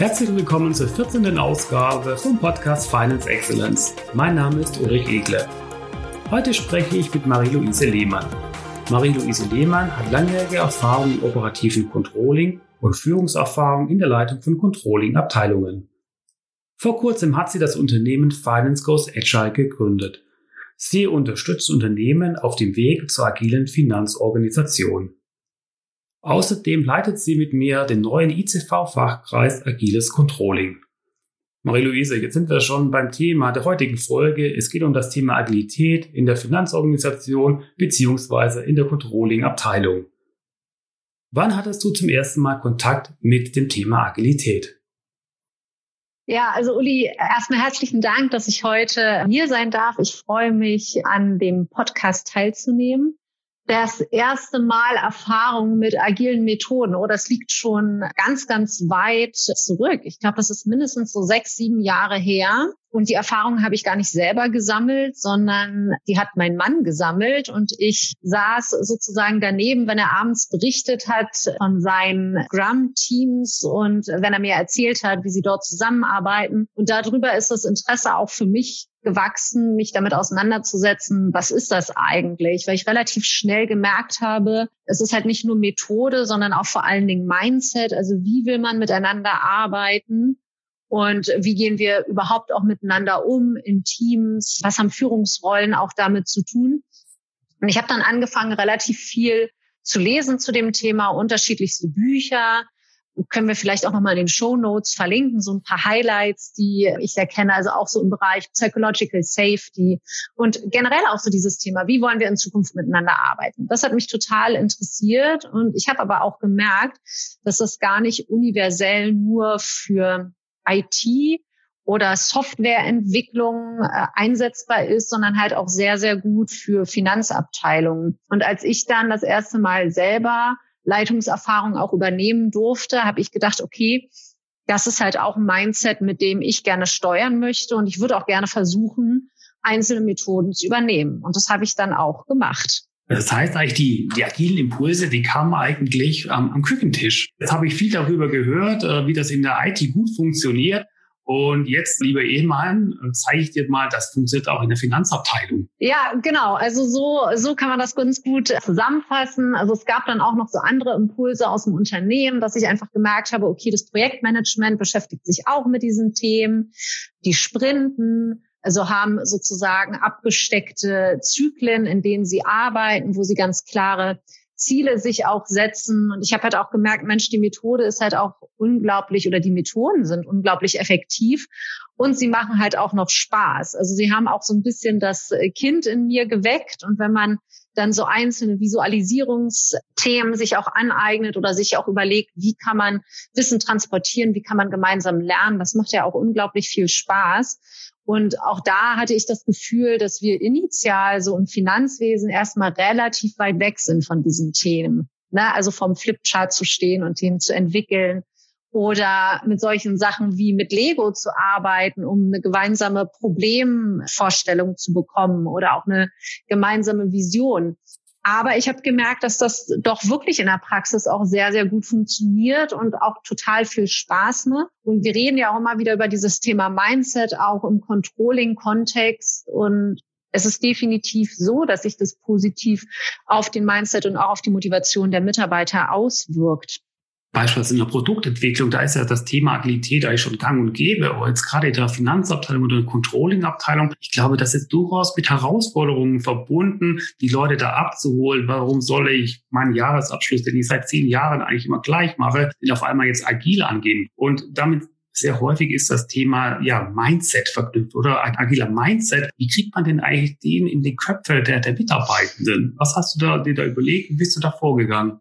Herzlich willkommen zur 14. Ausgabe vom Podcast Finance Excellence. Mein Name ist Ulrich Egle. Heute spreche ich mit Marie-Louise Lehmann. Marie-Louise Lehmann hat langjährige Erfahrung im operativen Controlling und Führungserfahrung in der Leitung von Controlling-Abteilungen. Vor kurzem hat sie das Unternehmen Finance Goes Agile gegründet. Sie unterstützt Unternehmen auf dem Weg zur agilen Finanzorganisation. Außerdem leitet sie mit mir den neuen ICV-Fachkreis Agiles Controlling. Marie-Louise, jetzt sind wir schon beim Thema der heutigen Folge. Es geht um das Thema Agilität in der Finanzorganisation beziehungsweise in der Controlling-Abteilung. Wann hattest du zum ersten Mal Kontakt mit dem Thema Agilität? Ja, also Uli, erstmal herzlichen Dank, dass ich heute hier sein darf. Ich freue mich, an dem Podcast teilzunehmen das erste Mal Erfahrung mit agilen Methoden. Oh, das liegt schon ganz, ganz weit zurück. Ich glaube, das ist mindestens so sechs, sieben Jahre her. Und die Erfahrung habe ich gar nicht selber gesammelt, sondern die hat mein Mann gesammelt. Und ich saß sozusagen daneben, wenn er abends berichtet hat von seinen Scrum-Teams und wenn er mir erzählt hat, wie sie dort zusammenarbeiten. Und darüber ist das Interesse auch für mich gewachsen, mich damit auseinanderzusetzen, was ist das eigentlich? Weil ich relativ schnell gemerkt habe, es ist halt nicht nur Methode, sondern auch vor allen Dingen Mindset. Also wie will man miteinander arbeiten? Und wie gehen wir überhaupt auch miteinander um in Teams? Was haben Führungsrollen auch damit zu tun? Und ich habe dann angefangen, relativ viel zu lesen zu dem Thema, unterschiedlichste Bücher, können wir vielleicht auch nochmal in den Show Notes verlinken, so ein paar Highlights, die ich sehr kenne, also auch so im Bereich Psychological Safety und generell auch so dieses Thema, wie wollen wir in Zukunft miteinander arbeiten. Das hat mich total interessiert und ich habe aber auch gemerkt, dass das gar nicht universell nur für IT oder Softwareentwicklung äh, einsetzbar ist, sondern halt auch sehr, sehr gut für Finanzabteilungen. Und als ich dann das erste Mal selber Leitungserfahrung auch übernehmen durfte, habe ich gedacht, okay, das ist halt auch ein Mindset, mit dem ich gerne steuern möchte und ich würde auch gerne versuchen, einzelne Methoden zu übernehmen. Und das habe ich dann auch gemacht. Das heißt eigentlich, die, die agilen Impulse, die kamen eigentlich am, am Küchentisch. Jetzt habe ich viel darüber gehört, äh, wie das in der IT gut funktioniert. Und jetzt, lieber Ehemann, zeige ich dir mal, das funktioniert auch in der Finanzabteilung. Ja, genau. Also so, so kann man das ganz gut zusammenfassen. Also es gab dann auch noch so andere Impulse aus dem Unternehmen, dass ich einfach gemerkt habe, okay, das Projektmanagement beschäftigt sich auch mit diesen Themen. Die Sprinten, also haben sozusagen abgesteckte Zyklen, in denen sie arbeiten, wo sie ganz klare Ziele sich auch setzen. Und ich habe halt auch gemerkt, Mensch, die Methode ist halt auch unglaublich oder die Methoden sind unglaublich effektiv und sie machen halt auch noch Spaß. Also sie haben auch so ein bisschen das Kind in mir geweckt und wenn man dann so einzelne Visualisierungsthemen sich auch aneignet oder sich auch überlegt, wie kann man Wissen transportieren, wie kann man gemeinsam lernen, das macht ja auch unglaublich viel Spaß. Und auch da hatte ich das Gefühl, dass wir initial so im Finanzwesen erstmal relativ weit weg sind von diesen Themen. Ne? Also vom Flipchart zu stehen und Themen zu entwickeln oder mit solchen Sachen wie mit Lego zu arbeiten, um eine gemeinsame Problemvorstellung zu bekommen oder auch eine gemeinsame Vision. Aber ich habe gemerkt, dass das doch wirklich in der Praxis auch sehr, sehr gut funktioniert und auch total viel Spaß macht. Und wir reden ja auch immer wieder über dieses Thema Mindset, auch im Controlling-Kontext. Und es ist definitiv so, dass sich das positiv auf den Mindset und auch auf die Motivation der Mitarbeiter auswirkt beispielsweise in der Produktentwicklung, da ist ja das Thema Agilität eigentlich schon gang und gäbe. Aber jetzt gerade in der Finanzabteilung oder der Controlling-Abteilung, ich glaube, das ist durchaus mit Herausforderungen verbunden, die Leute da abzuholen. Warum soll ich meinen Jahresabschluss, den ich seit zehn Jahren eigentlich immer gleich mache, den auf einmal jetzt agil angehen? Und damit sehr häufig ist das Thema ja Mindset verknüpft oder ein agiler Mindset. Wie kriegt man denn eigentlich den in die Köpfe der, der Mitarbeitenden? Was hast du da dir da überlegt? Wie bist du da vorgegangen?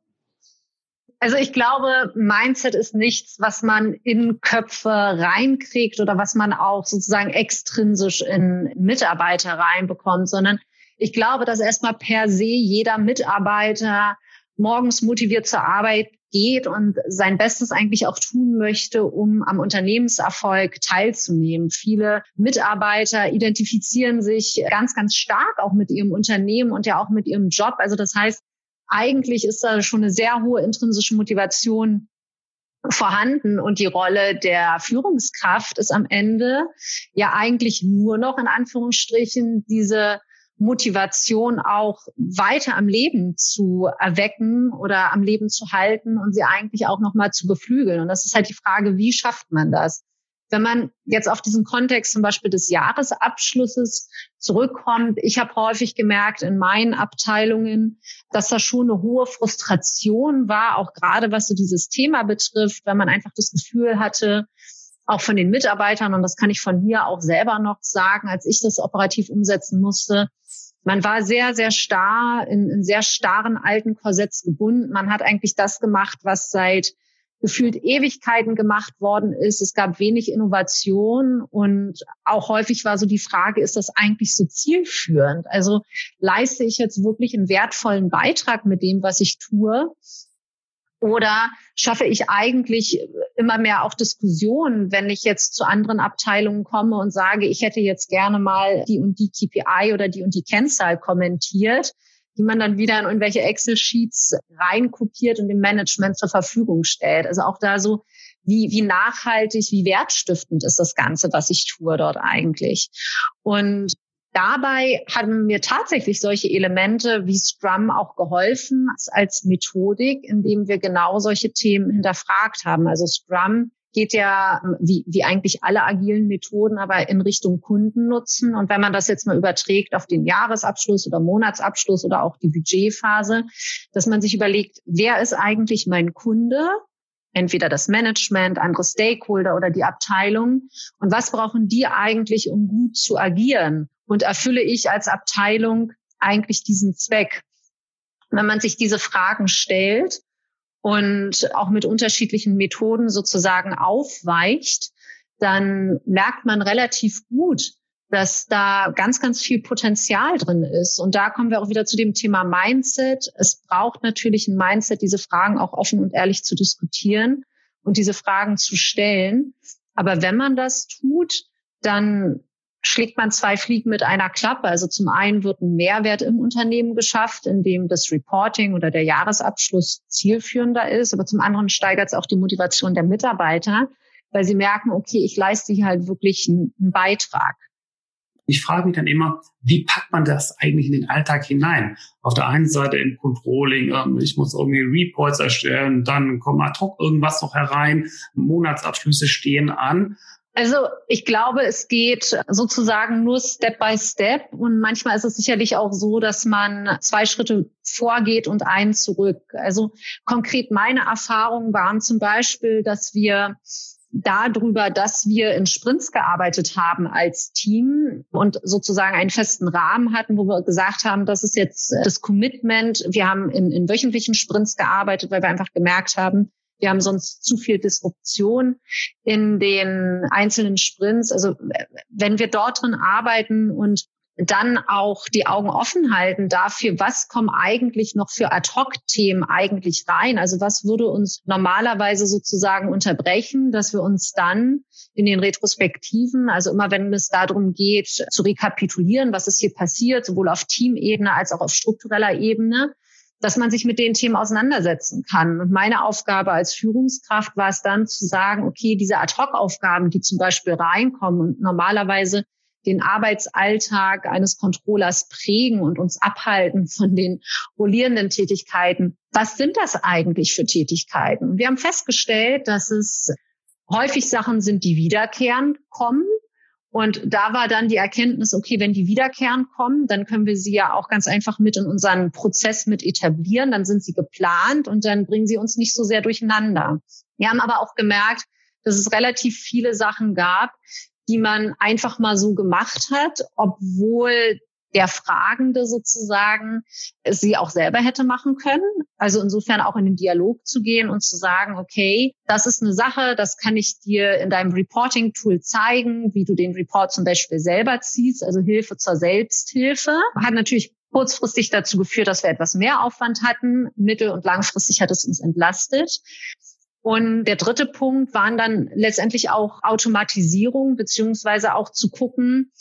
Also ich glaube, Mindset ist nichts, was man in Köpfe reinkriegt oder was man auch sozusagen extrinsisch in Mitarbeiter reinbekommt, sondern ich glaube, dass erstmal per se jeder Mitarbeiter morgens motiviert zur Arbeit geht und sein Bestes eigentlich auch tun möchte, um am Unternehmenserfolg teilzunehmen. Viele Mitarbeiter identifizieren sich ganz, ganz stark auch mit ihrem Unternehmen und ja auch mit ihrem Job. Also das heißt, eigentlich ist da schon eine sehr hohe intrinsische Motivation vorhanden und die Rolle der Führungskraft ist am Ende ja eigentlich nur noch in Anführungsstrichen diese Motivation auch weiter am Leben zu erwecken oder am Leben zu halten und sie eigentlich auch nochmal zu beflügeln. Und das ist halt die Frage, wie schafft man das? Wenn man jetzt auf diesen Kontext zum Beispiel des Jahresabschlusses zurückkommt, ich habe häufig gemerkt in meinen Abteilungen, dass da schon eine hohe Frustration war, auch gerade was so dieses Thema betrifft, weil man einfach das Gefühl hatte, auch von den Mitarbeitern, und das kann ich von mir auch selber noch sagen, als ich das operativ umsetzen musste, man war sehr, sehr starr, in, in sehr starren alten Korsetts gebunden. Man hat eigentlich das gemacht, was seit gefühlt Ewigkeiten gemacht worden ist. Es gab wenig Innovation und auch häufig war so die Frage, ist das eigentlich so zielführend? Also leiste ich jetzt wirklich einen wertvollen Beitrag mit dem, was ich tue? Oder schaffe ich eigentlich immer mehr auch Diskussionen, wenn ich jetzt zu anderen Abteilungen komme und sage, ich hätte jetzt gerne mal die und die KPI oder die und die Kennzahl kommentiert? Die man dann wieder in irgendwelche Excel-Sheets reinkopiert und dem Management zur Verfügung stellt. Also auch da so, wie, wie nachhaltig, wie wertstiftend ist das Ganze, was ich tue dort eigentlich. Und dabei haben mir tatsächlich solche Elemente wie Scrum auch geholfen als Methodik, indem wir genau solche Themen hinterfragt haben. Also Scrum geht ja wie, wie eigentlich alle agilen Methoden aber in Richtung Kundennutzen. Und wenn man das jetzt mal überträgt auf den Jahresabschluss oder Monatsabschluss oder auch die Budgetphase, dass man sich überlegt, wer ist eigentlich mein Kunde? Entweder das Management, andere Stakeholder oder die Abteilung. Und was brauchen die eigentlich, um gut zu agieren? Und erfülle ich als Abteilung eigentlich diesen Zweck? Wenn man sich diese Fragen stellt, und auch mit unterschiedlichen Methoden sozusagen aufweicht, dann merkt man relativ gut, dass da ganz, ganz viel Potenzial drin ist. Und da kommen wir auch wieder zu dem Thema Mindset. Es braucht natürlich ein Mindset, diese Fragen auch offen und ehrlich zu diskutieren und diese Fragen zu stellen. Aber wenn man das tut, dann schlägt man zwei Fliegen mit einer Klappe. Also zum einen wird ein Mehrwert im Unternehmen geschafft, indem das Reporting oder der Jahresabschluss zielführender ist. Aber zum anderen steigert es auch die Motivation der Mitarbeiter, weil sie merken, okay, ich leiste hier halt wirklich einen, Beitrag. Ich frage mich dann immer, wie packt man das eigentlich in den Alltag hinein? Auf der einen Seite im Controlling, ähm, ich muss irgendwie Reports erstellen, dann kommt ad hoc irgendwas noch herein, Monatsabschlüsse stehen an. Also ich glaube, es geht sozusagen nur Step by Step und manchmal ist es sicherlich auch so, dass man zwei Schritte vorgeht und einen zurück. Also konkret meine Erfahrungen waren zum Beispiel, dass wir darüber, dass wir in Sprints gearbeitet haben als Team und sozusagen einen festen Rahmen hatten, wo wir gesagt haben, das ist jetzt das Commitment. Wir haben in, in wöchentlichen Sprints gearbeitet, weil wir einfach gemerkt haben, wir haben sonst zu viel Disruption in den einzelnen Sprints. Also wenn wir dort drin arbeiten und dann auch die Augen offen halten dafür, was kommen eigentlich noch für Ad-Hoc-Themen eigentlich rein? Also was würde uns normalerweise sozusagen unterbrechen, dass wir uns dann in den Retrospektiven, also immer wenn es darum geht, zu rekapitulieren, was ist hier passiert, sowohl auf Teamebene als auch auf struktureller Ebene, dass man sich mit den Themen auseinandersetzen kann. Und meine Aufgabe als Führungskraft war es dann zu sagen, okay, diese Ad-Hoc-Aufgaben, die zum Beispiel reinkommen und normalerweise den Arbeitsalltag eines Controllers prägen und uns abhalten von den rollierenden Tätigkeiten. Was sind das eigentlich für Tätigkeiten? Wir haben festgestellt, dass es häufig Sachen sind, die wiederkehrend kommen. Und da war dann die Erkenntnis, okay, wenn die wiederkehren kommen, dann können wir sie ja auch ganz einfach mit in unseren Prozess mit etablieren. Dann sind sie geplant und dann bringen sie uns nicht so sehr durcheinander. Wir haben aber auch gemerkt, dass es relativ viele Sachen gab, die man einfach mal so gemacht hat, obwohl der Fragende sozusagen sie auch selber hätte machen können. Also insofern auch in den Dialog zu gehen und zu sagen, okay, das ist eine Sache, das kann ich dir in deinem Reporting-Tool zeigen, wie du den Report zum Beispiel selber ziehst, also Hilfe zur Selbsthilfe. Hat natürlich kurzfristig dazu geführt, dass wir etwas mehr Aufwand hatten. Mittel- und langfristig hat es uns entlastet. Und der dritte Punkt waren dann letztendlich auch Automatisierung, beziehungsweise auch zu gucken,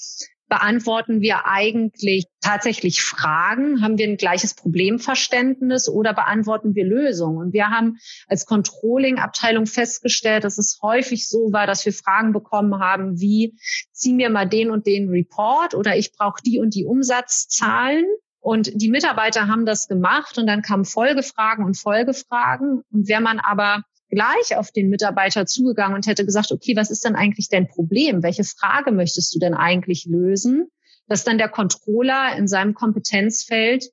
beantworten wir eigentlich tatsächlich Fragen? Haben wir ein gleiches Problemverständnis oder beantworten wir Lösungen? Und wir haben als Controlling-Abteilung festgestellt, dass es häufig so war, dass wir Fragen bekommen haben, wie zieh mir mal den und den Report oder ich brauche die und die Umsatzzahlen. Und die Mitarbeiter haben das gemacht und dann kamen Folgefragen und Folgefragen. Und wenn man aber gleich auf den Mitarbeiter zugegangen und hätte gesagt, okay, was ist denn eigentlich dein Problem? Welche Frage möchtest du denn eigentlich lösen? Dass dann der Controller in seinem Kompetenzfeld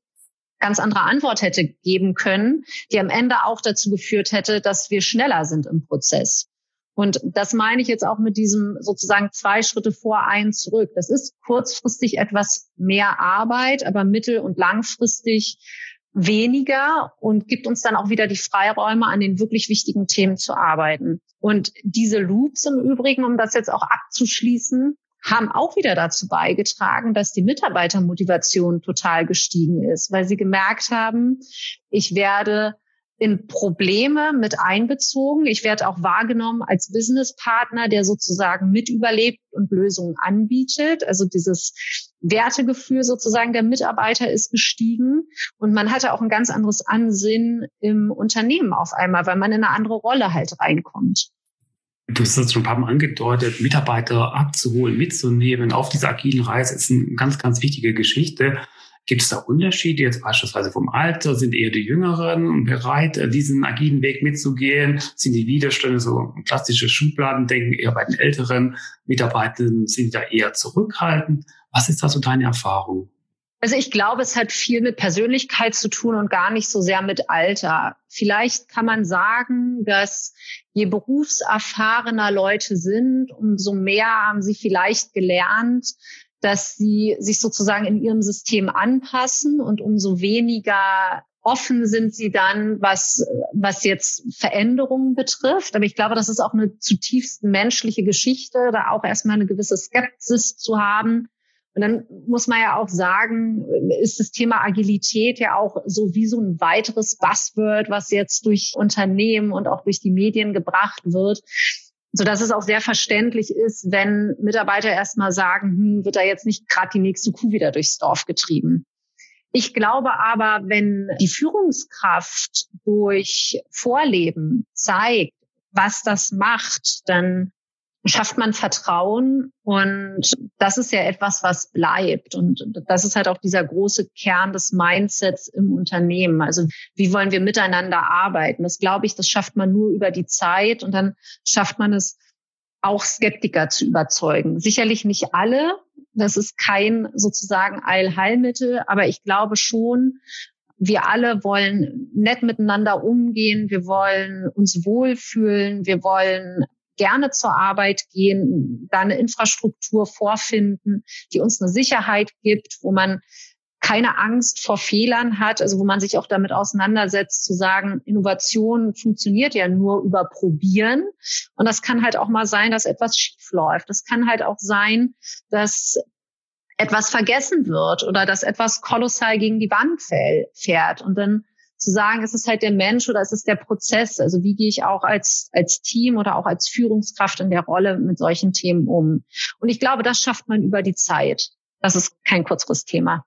ganz andere Antwort hätte geben können, die am Ende auch dazu geführt hätte, dass wir schneller sind im Prozess. Und das meine ich jetzt auch mit diesem sozusagen zwei Schritte vor, einen zurück. Das ist kurzfristig etwas mehr Arbeit, aber mittel- und langfristig weniger und gibt uns dann auch wieder die Freiräume, an den wirklich wichtigen Themen zu arbeiten. Und diese Loops im Übrigen, um das jetzt auch abzuschließen, haben auch wieder dazu beigetragen, dass die Mitarbeitermotivation total gestiegen ist, weil sie gemerkt haben, ich werde in Probleme mit einbezogen. Ich werde auch wahrgenommen als Businesspartner, der sozusagen mit überlebt und Lösungen anbietet. Also dieses Wertegefühl sozusagen der Mitarbeiter ist gestiegen und man hatte auch ein ganz anderes Ansinnen im Unternehmen auf einmal, weil man in eine andere Rolle halt reinkommt. Du hast es schon ein paar Mal angedeutet, Mitarbeiter abzuholen, mitzunehmen auf dieser agilen Reise ist eine ganz, ganz wichtige Geschichte. Gibt es da Unterschiede jetzt beispielsweise vom Alter? Sind eher die Jüngeren bereit, diesen agilen Weg mitzugehen? Sind die Widerstände so klassische Schubladen denken eher bei den älteren Mitarbeitern sind da eher zurückhaltend? Was ist da so deine Erfahrung? Also ich glaube, es hat viel mit Persönlichkeit zu tun und gar nicht so sehr mit Alter. Vielleicht kann man sagen, dass je berufserfahrener Leute sind, umso mehr haben sie vielleicht gelernt, dass sie sich sozusagen in ihrem System anpassen und umso weniger offen sind sie dann, was, was jetzt Veränderungen betrifft. Aber ich glaube, das ist auch eine zutiefst menschliche Geschichte, da auch erstmal eine gewisse Skepsis zu haben. Und dann muss man ja auch sagen, ist das Thema Agilität ja auch so wie so ein weiteres Buzzword, was jetzt durch Unternehmen und auch durch die Medien gebracht wird so dass es auch sehr verständlich ist, wenn Mitarbeiter erstmal sagen, hm, wird da jetzt nicht gerade die nächste Kuh wieder durchs Dorf getrieben. Ich glaube aber, wenn die Führungskraft durch Vorleben zeigt, was das macht, dann schafft man Vertrauen und das ist ja etwas, was bleibt. Und das ist halt auch dieser große Kern des Mindsets im Unternehmen. Also wie wollen wir miteinander arbeiten? Das glaube ich, das schafft man nur über die Zeit und dann schafft man es auch Skeptiker zu überzeugen. Sicherlich nicht alle. Das ist kein sozusagen Eilheilmittel, aber ich glaube schon, wir alle wollen nett miteinander umgehen, wir wollen uns wohlfühlen, wir wollen gerne zur Arbeit gehen, da eine Infrastruktur vorfinden, die uns eine Sicherheit gibt, wo man keine Angst vor Fehlern hat, also wo man sich auch damit auseinandersetzt, zu sagen, Innovation funktioniert ja nur über Probieren. Und das kann halt auch mal sein, dass etwas schief läuft. Das kann halt auch sein, dass etwas vergessen wird oder dass etwas kolossal gegen die Wand fährt. Und dann zu sagen, ist es halt der Mensch oder ist es der Prozess? Also wie gehe ich auch als, als Team oder auch als Führungskraft in der Rolle mit solchen Themen um? Und ich glaube, das schafft man über die Zeit. Das ist kein Kurzfristthema.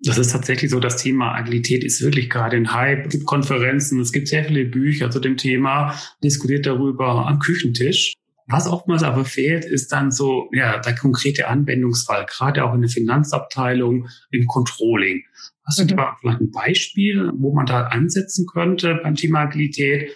Das ist tatsächlich so, das Thema Agilität ist wirklich gerade ein Hype. Es gibt Konferenzen, es gibt sehr viele Bücher zu dem Thema, diskutiert darüber am Küchentisch. Was oftmals aber fehlt, ist dann so, ja, der konkrete Anwendungsfall, gerade auch in der Finanzabteilung, im Controlling. Hast du mhm. da vielleicht ein Beispiel, wo man da ansetzen könnte beim Thema Agilität?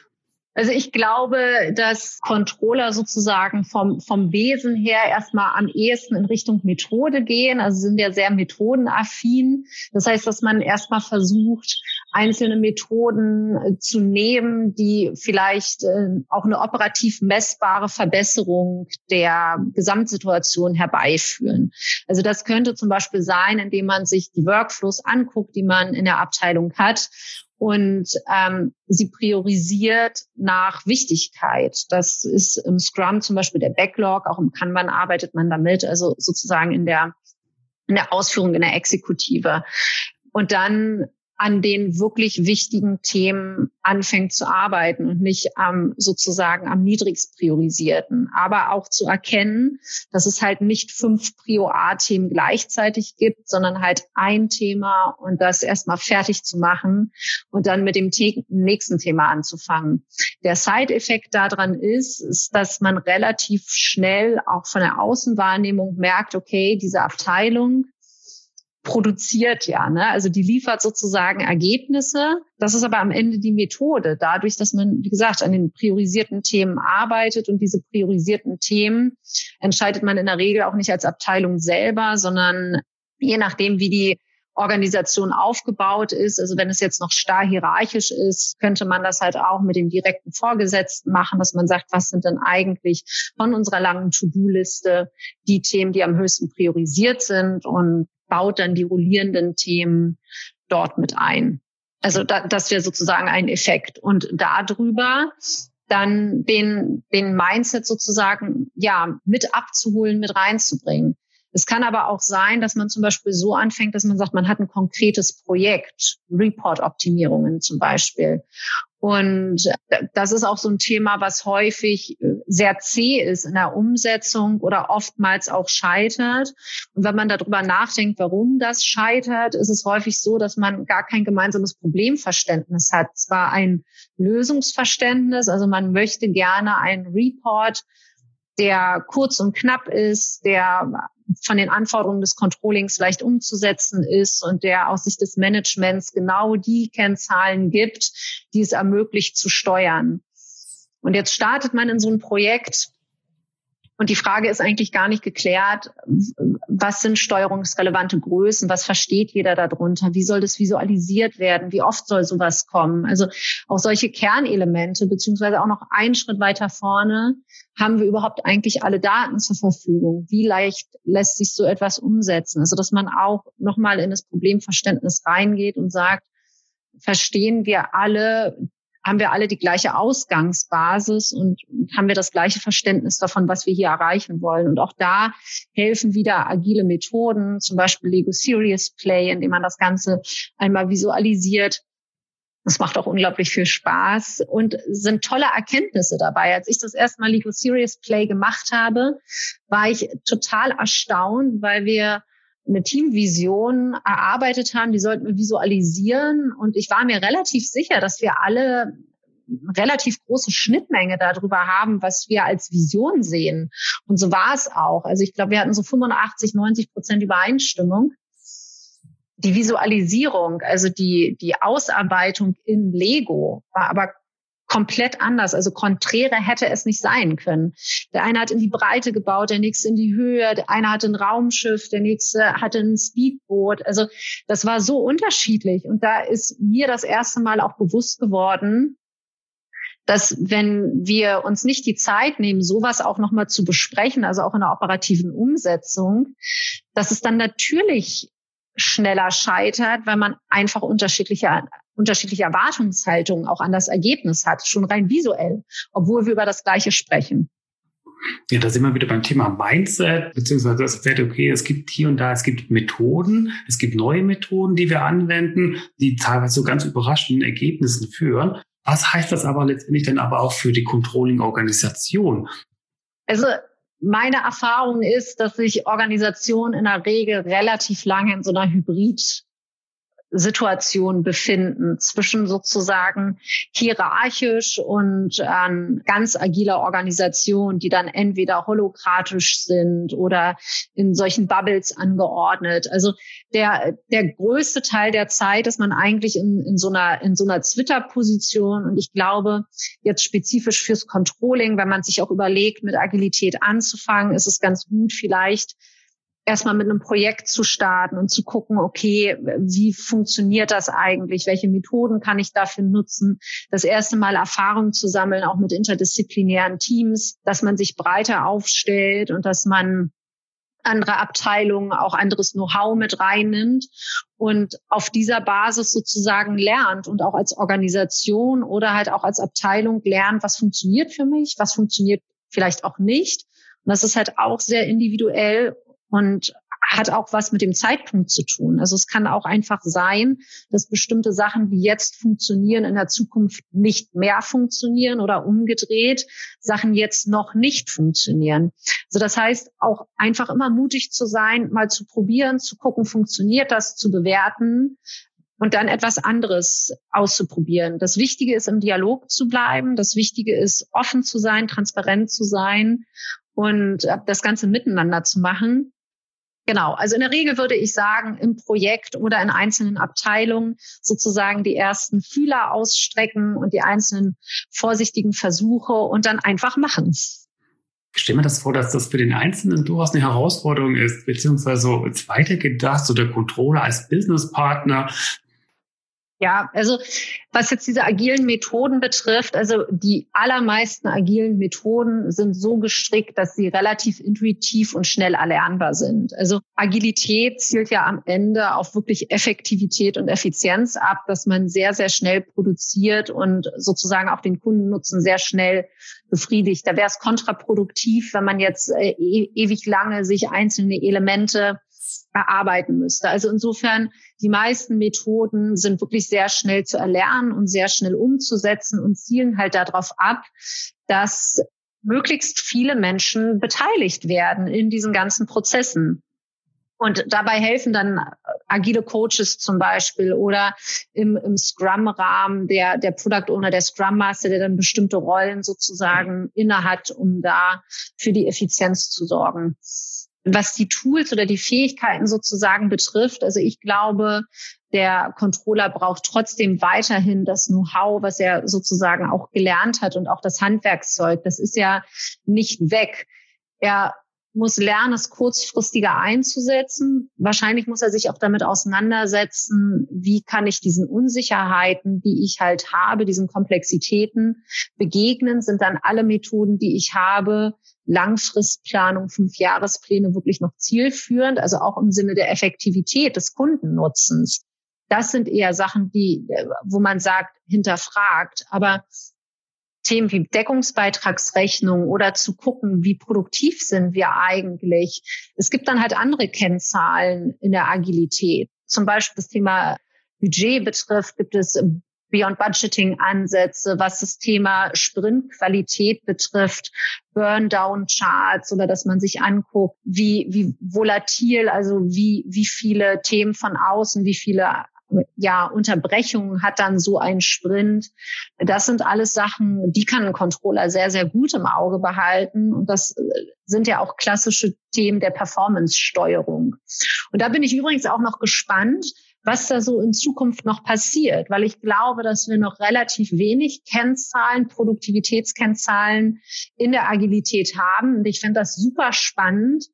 Also ich glaube, dass Controller sozusagen vom, vom Wesen her erstmal am ehesten in Richtung Methode gehen. Also sind ja sehr methodenaffin. Das heißt, dass man erstmal versucht, einzelne Methoden äh, zu nehmen, die vielleicht äh, auch eine operativ messbare Verbesserung der Gesamtsituation herbeiführen. Also das könnte zum Beispiel sein, indem man sich die Workflows anguckt, die man in der Abteilung hat und ähm, sie priorisiert nach Wichtigkeit. Das ist im Scrum zum Beispiel der Backlog, auch im Kanban arbeitet man damit, also sozusagen in der, in der Ausführung, in der Exekutive. Und dann an den wirklich wichtigen Themen anfängt zu arbeiten und nicht am sozusagen am niedrigst priorisierten. Aber auch zu erkennen, dass es halt nicht fünf Prio A-Themen gleichzeitig gibt, sondern halt ein Thema und das erstmal fertig zu machen und dann mit dem nächsten Thema anzufangen. Der Side-Effekt daran ist, ist, dass man relativ schnell auch von der Außenwahrnehmung merkt, okay, diese Abteilung produziert ja, ne? Also die liefert sozusagen Ergebnisse. Das ist aber am Ende die Methode. Dadurch, dass man, wie gesagt, an den priorisierten Themen arbeitet und diese priorisierten Themen entscheidet man in der Regel auch nicht als Abteilung selber, sondern je nachdem, wie die Organisation aufgebaut ist. Also wenn es jetzt noch starr hierarchisch ist, könnte man das halt auch mit dem direkten Vorgesetzten machen, dass man sagt, was sind denn eigentlich von unserer langen To-Do-Liste die Themen, die am höchsten priorisiert sind und baut dann die rollierenden Themen dort mit ein. Also da, das wäre sozusagen ein Effekt. Und darüber dann den, den Mindset sozusagen, ja, mit abzuholen, mit reinzubringen. Es kann aber auch sein, dass man zum Beispiel so anfängt, dass man sagt, man hat ein konkretes Projekt, Report-Optimierungen zum Beispiel. Und das ist auch so ein Thema, was häufig äh, sehr zäh ist in der Umsetzung oder oftmals auch scheitert. Und wenn man darüber nachdenkt, warum das scheitert, ist es häufig so, dass man gar kein gemeinsames Problemverständnis hat. Zwar ein Lösungsverständnis, also man möchte gerne einen Report, der kurz und knapp ist, der von den Anforderungen des Controllings leicht umzusetzen ist und der aus Sicht des Managements genau die Kennzahlen gibt, die es ermöglicht zu steuern. Und jetzt startet man in so ein Projekt und die Frage ist eigentlich gar nicht geklärt, was sind steuerungsrelevante Größen, was versteht jeder darunter, wie soll das visualisiert werden, wie oft soll sowas kommen. Also auch solche Kernelemente, beziehungsweise auch noch einen Schritt weiter vorne, haben wir überhaupt eigentlich alle Daten zur Verfügung? Wie leicht lässt sich so etwas umsetzen? Also dass man auch nochmal in das Problemverständnis reingeht und sagt, verstehen wir alle haben wir alle die gleiche Ausgangsbasis und haben wir das gleiche Verständnis davon, was wir hier erreichen wollen. Und auch da helfen wieder agile Methoden, zum Beispiel Lego Serious Play, indem man das Ganze einmal visualisiert. Das macht auch unglaublich viel Spaß und sind tolle Erkenntnisse dabei. Als ich das erste Mal Lego Serious Play gemacht habe, war ich total erstaunt, weil wir eine Teamvision erarbeitet haben, die sollten wir visualisieren. Und ich war mir relativ sicher, dass wir alle relativ große Schnittmenge darüber haben, was wir als Vision sehen. Und so war es auch. Also ich glaube, wir hatten so 85, 90 Prozent Übereinstimmung. Die Visualisierung, also die, die Ausarbeitung in Lego war aber komplett anders. Also konträre hätte es nicht sein können. Der eine hat in die Breite gebaut, der nächste in die Höhe, der eine hatte ein Raumschiff, der nächste hatte ein Speedboot. Also das war so unterschiedlich. Und da ist mir das erste Mal auch bewusst geworden, dass wenn wir uns nicht die Zeit nehmen, sowas auch nochmal zu besprechen, also auch in der operativen Umsetzung, dass es dann natürlich schneller scheitert, weil man einfach unterschiedliche unterschiedliche Erwartungshaltungen auch an das Ergebnis hat, schon rein visuell, obwohl wir über das Gleiche sprechen. Ja, da sind wir wieder beim Thema Mindset, beziehungsweise das wird okay, es gibt hier und da, es gibt Methoden, es gibt neue Methoden, die wir anwenden, die teilweise zu ganz überraschenden Ergebnissen führen. Was heißt das aber letztendlich dann aber auch für die Controlling-Organisation? Also meine Erfahrung ist, dass sich Organisationen in der Regel relativ lange in so einer Hybrid Situation befinden zwischen sozusagen hierarchisch und ähm, ganz agiler Organisation, die dann entweder holokratisch sind oder in solchen Bubbles angeordnet. Also der, der größte Teil der Zeit ist man eigentlich in, in so einer, in so einer Twitter-Position. Und ich glaube, jetzt spezifisch fürs Controlling, wenn man sich auch überlegt, mit Agilität anzufangen, ist es ganz gut, vielleicht erstmal mit einem Projekt zu starten und zu gucken, okay, wie funktioniert das eigentlich? Welche Methoden kann ich dafür nutzen? Das erste Mal Erfahrung zu sammeln, auch mit interdisziplinären Teams, dass man sich breiter aufstellt und dass man andere Abteilungen, auch anderes Know-how mit reinnimmt und auf dieser Basis sozusagen lernt und auch als Organisation oder halt auch als Abteilung lernt, was funktioniert für mich, was funktioniert vielleicht auch nicht. Und das ist halt auch sehr individuell und hat auch was mit dem Zeitpunkt zu tun. Also es kann auch einfach sein, dass bestimmte Sachen, die jetzt funktionieren, in der Zukunft nicht mehr funktionieren oder umgedreht, Sachen jetzt noch nicht funktionieren. Also das heißt, auch einfach immer mutig zu sein, mal zu probieren, zu gucken, funktioniert das, zu bewerten, und dann etwas anderes auszuprobieren. Das Wichtige ist, im Dialog zu bleiben. Das Wichtige ist, offen zu sein, transparent zu sein und das Ganze miteinander zu machen. Genau, also in der Regel würde ich sagen, im Projekt oder in einzelnen Abteilungen sozusagen die ersten Fühler ausstrecken und die einzelnen vorsichtigen Versuche und dann einfach machen. Ich stelle mir das vor, dass das für den Einzelnen durchaus eine Herausforderung ist, beziehungsweise so weitergedacht, so der Controller als Businesspartner ja, also was jetzt diese agilen Methoden betrifft, also die allermeisten agilen Methoden sind so gestrickt, dass sie relativ intuitiv und schnell erlernbar sind. Also Agilität zielt ja am Ende auf wirklich Effektivität und Effizienz ab, dass man sehr, sehr schnell produziert und sozusagen auch den Kundennutzen sehr schnell befriedigt. Da wäre es kontraproduktiv, wenn man jetzt äh, e ewig lange sich einzelne Elemente erarbeiten müsste. Also insofern, die meisten Methoden sind wirklich sehr schnell zu erlernen und sehr schnell umzusetzen und zielen halt darauf ab, dass möglichst viele Menschen beteiligt werden in diesen ganzen Prozessen. Und dabei helfen dann agile Coaches zum Beispiel oder im, im Scrum-Rahmen der, der Product Owner, der Scrum Master, der dann bestimmte Rollen sozusagen innehat, um da für die Effizienz zu sorgen was die Tools oder die Fähigkeiten sozusagen betrifft, also ich glaube, der Controller braucht trotzdem weiterhin das Know-how, was er sozusagen auch gelernt hat und auch das Handwerkszeug. Das ist ja nicht weg. Er muss lernen, es kurzfristiger einzusetzen. Wahrscheinlich muss er sich auch damit auseinandersetzen, wie kann ich diesen Unsicherheiten, die ich halt habe, diesen Komplexitäten begegnen, sind dann alle Methoden, die ich habe, Langfristplanung, Fünfjahrespläne wirklich noch zielführend, also auch im Sinne der Effektivität des Kundennutzens. Das sind eher Sachen, die, wo man sagt, hinterfragt. Aber Themen wie Deckungsbeitragsrechnung oder zu gucken, wie produktiv sind wir eigentlich. Es gibt dann halt andere Kennzahlen in der Agilität. Zum Beispiel das Thema Budget betrifft, gibt es Beyond Budgeting Ansätze, was das Thema Sprintqualität betrifft, Burndown Charts oder dass man sich anguckt, wie, wie volatil, also wie, wie viele Themen von außen, wie viele ja, Unterbrechungen hat dann so ein Sprint. Das sind alles Sachen, die kann ein Controller sehr, sehr gut im Auge behalten. Und das äh, sind ja auch klassische Themen der Performance-Steuerung. Und da bin ich übrigens auch noch gespannt, was da so in Zukunft noch passiert, weil ich glaube, dass wir noch relativ wenig Kennzahlen, Produktivitätskennzahlen in der Agilität haben. Und ich finde das super spannend,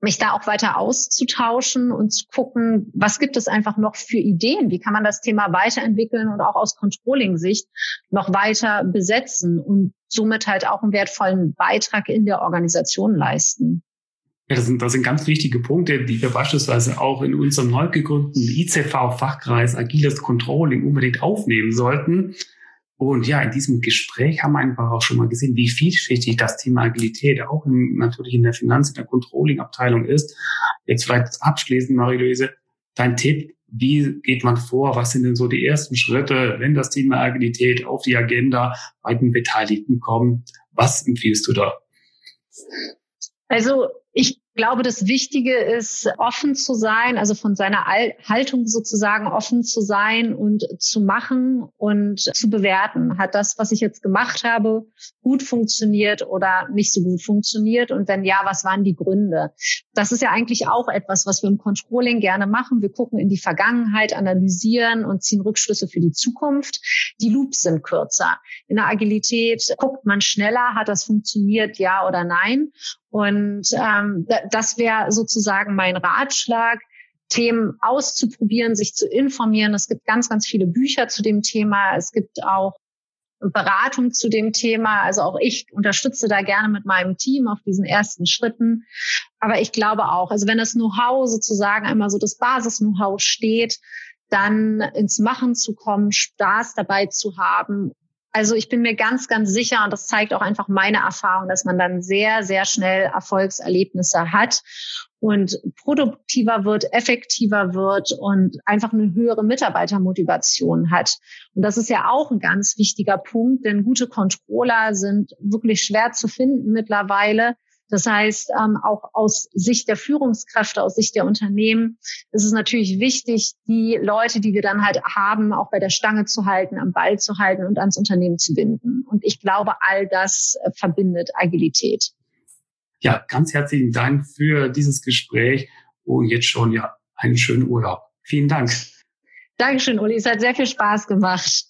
mich da auch weiter auszutauschen und zu gucken, was gibt es einfach noch für Ideen? Wie kann man das Thema weiterentwickeln und auch aus Controlling-Sicht noch weiter besetzen und somit halt auch einen wertvollen Beitrag in der Organisation leisten? Ja, das sind, das sind ganz wichtige Punkte, die wir beispielsweise auch in unserem neu gegründeten ICV-Fachkreis Agiles Controlling unbedingt aufnehmen sollten. Und ja, in diesem Gespräch haben wir einfach auch schon mal gesehen, wie vielschichtig das Thema Agilität auch in, natürlich in der Finanz- und der Controlling-Abteilung ist. Jetzt vielleicht abschließend, Marie-Louise, dein Tipp, wie geht man vor? Was sind denn so die ersten Schritte, wenn das Thema Agilität auf die Agenda bei den Beteiligten kommt? Was empfiehlst du da? Also ich glaube, das Wichtige ist, offen zu sein, also von seiner Haltung sozusagen offen zu sein und zu machen und zu bewerten. Hat das, was ich jetzt gemacht habe, gut funktioniert oder nicht so gut funktioniert? Und wenn ja, was waren die Gründe? Das ist ja eigentlich auch etwas, was wir im Controlling gerne machen. Wir gucken in die Vergangenheit, analysieren und ziehen Rückschlüsse für die Zukunft. Die Loops sind kürzer. In der Agilität guckt man schneller, hat das funktioniert, ja oder nein? Und ähm, das wäre sozusagen mein Ratschlag, Themen auszuprobieren, sich zu informieren. Es gibt ganz, ganz viele Bücher zu dem Thema. Es gibt auch Beratung zu dem Thema. Also auch ich unterstütze da gerne mit meinem Team auf diesen ersten Schritten. Aber ich glaube auch, also wenn das Know-how sozusagen einmal so das Basis-Know-how steht, dann ins Machen zu kommen, Spaß dabei zu haben Also ich bin mir ganz, ganz sicher, und das zeigt auch einfach meine Erfahrung, dass man dann sehr, sehr schnell Erfolgserlebnisse hat und produktiver wird, effektiver wird und einfach eine höhere Mitarbeitermotivation hat. Und das ist ja auch ein ganz wichtiger Punkt, denn gute Controller sind wirklich schwer zu finden mittlerweile. Das heißt, ähm, auch aus Sicht der Führungskräfte, aus Sicht der Unternehmen ist es natürlich wichtig, die Leute, die wir dann halt haben, auch bei der Stange zu halten, am Ball zu halten und ans Unternehmen zu binden. Und ich glaube, all das äh, verbindet Agilität. Ja, ganz herzlichen Dank für dieses Gespräch und jetzt schon ja einen schönen Urlaub. Vielen Dank. Dankeschön, Uli. Es hat sehr viel Spaß gemacht.